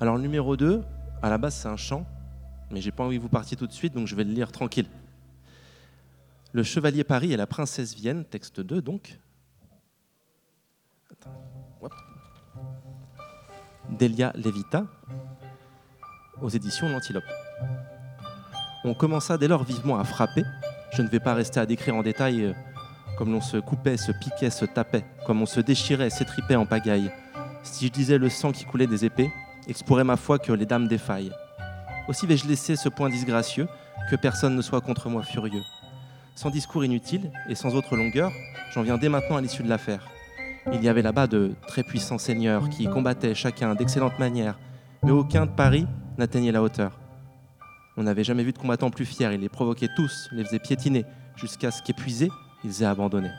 Alors, le numéro 2, à la base, c'est un chant, mais j'ai pas envie que vous partiez tout de suite, donc je vais le lire tranquille. Le Chevalier Paris et la Princesse Vienne, texte 2 donc. Delia Levita, aux éditions L'Antilope. On commença dès lors vivement à frapper. Je ne vais pas rester à décrire en détail euh, comme l'on se coupait, se piquait, se tapait, comme on se déchirait, s'étripait en pagaille. Si je disais le sang qui coulait des épées, exporait ma foi que les dames défaillent. Aussi vais-je laisser ce point disgracieux, que personne ne soit contre moi furieux. Sans discours inutile et sans autre longueur, j'en viens dès maintenant à l'issue de l'affaire. Il y avait là-bas de très puissants seigneurs qui combattaient chacun d'excellentes manières, mais aucun de Paris n'atteignait la hauteur. On n'avait jamais vu de combattants plus fiers, ils les provoquaient tous, les faisaient piétiner, jusqu'à ce qu'épuisés, ils aient abandonné.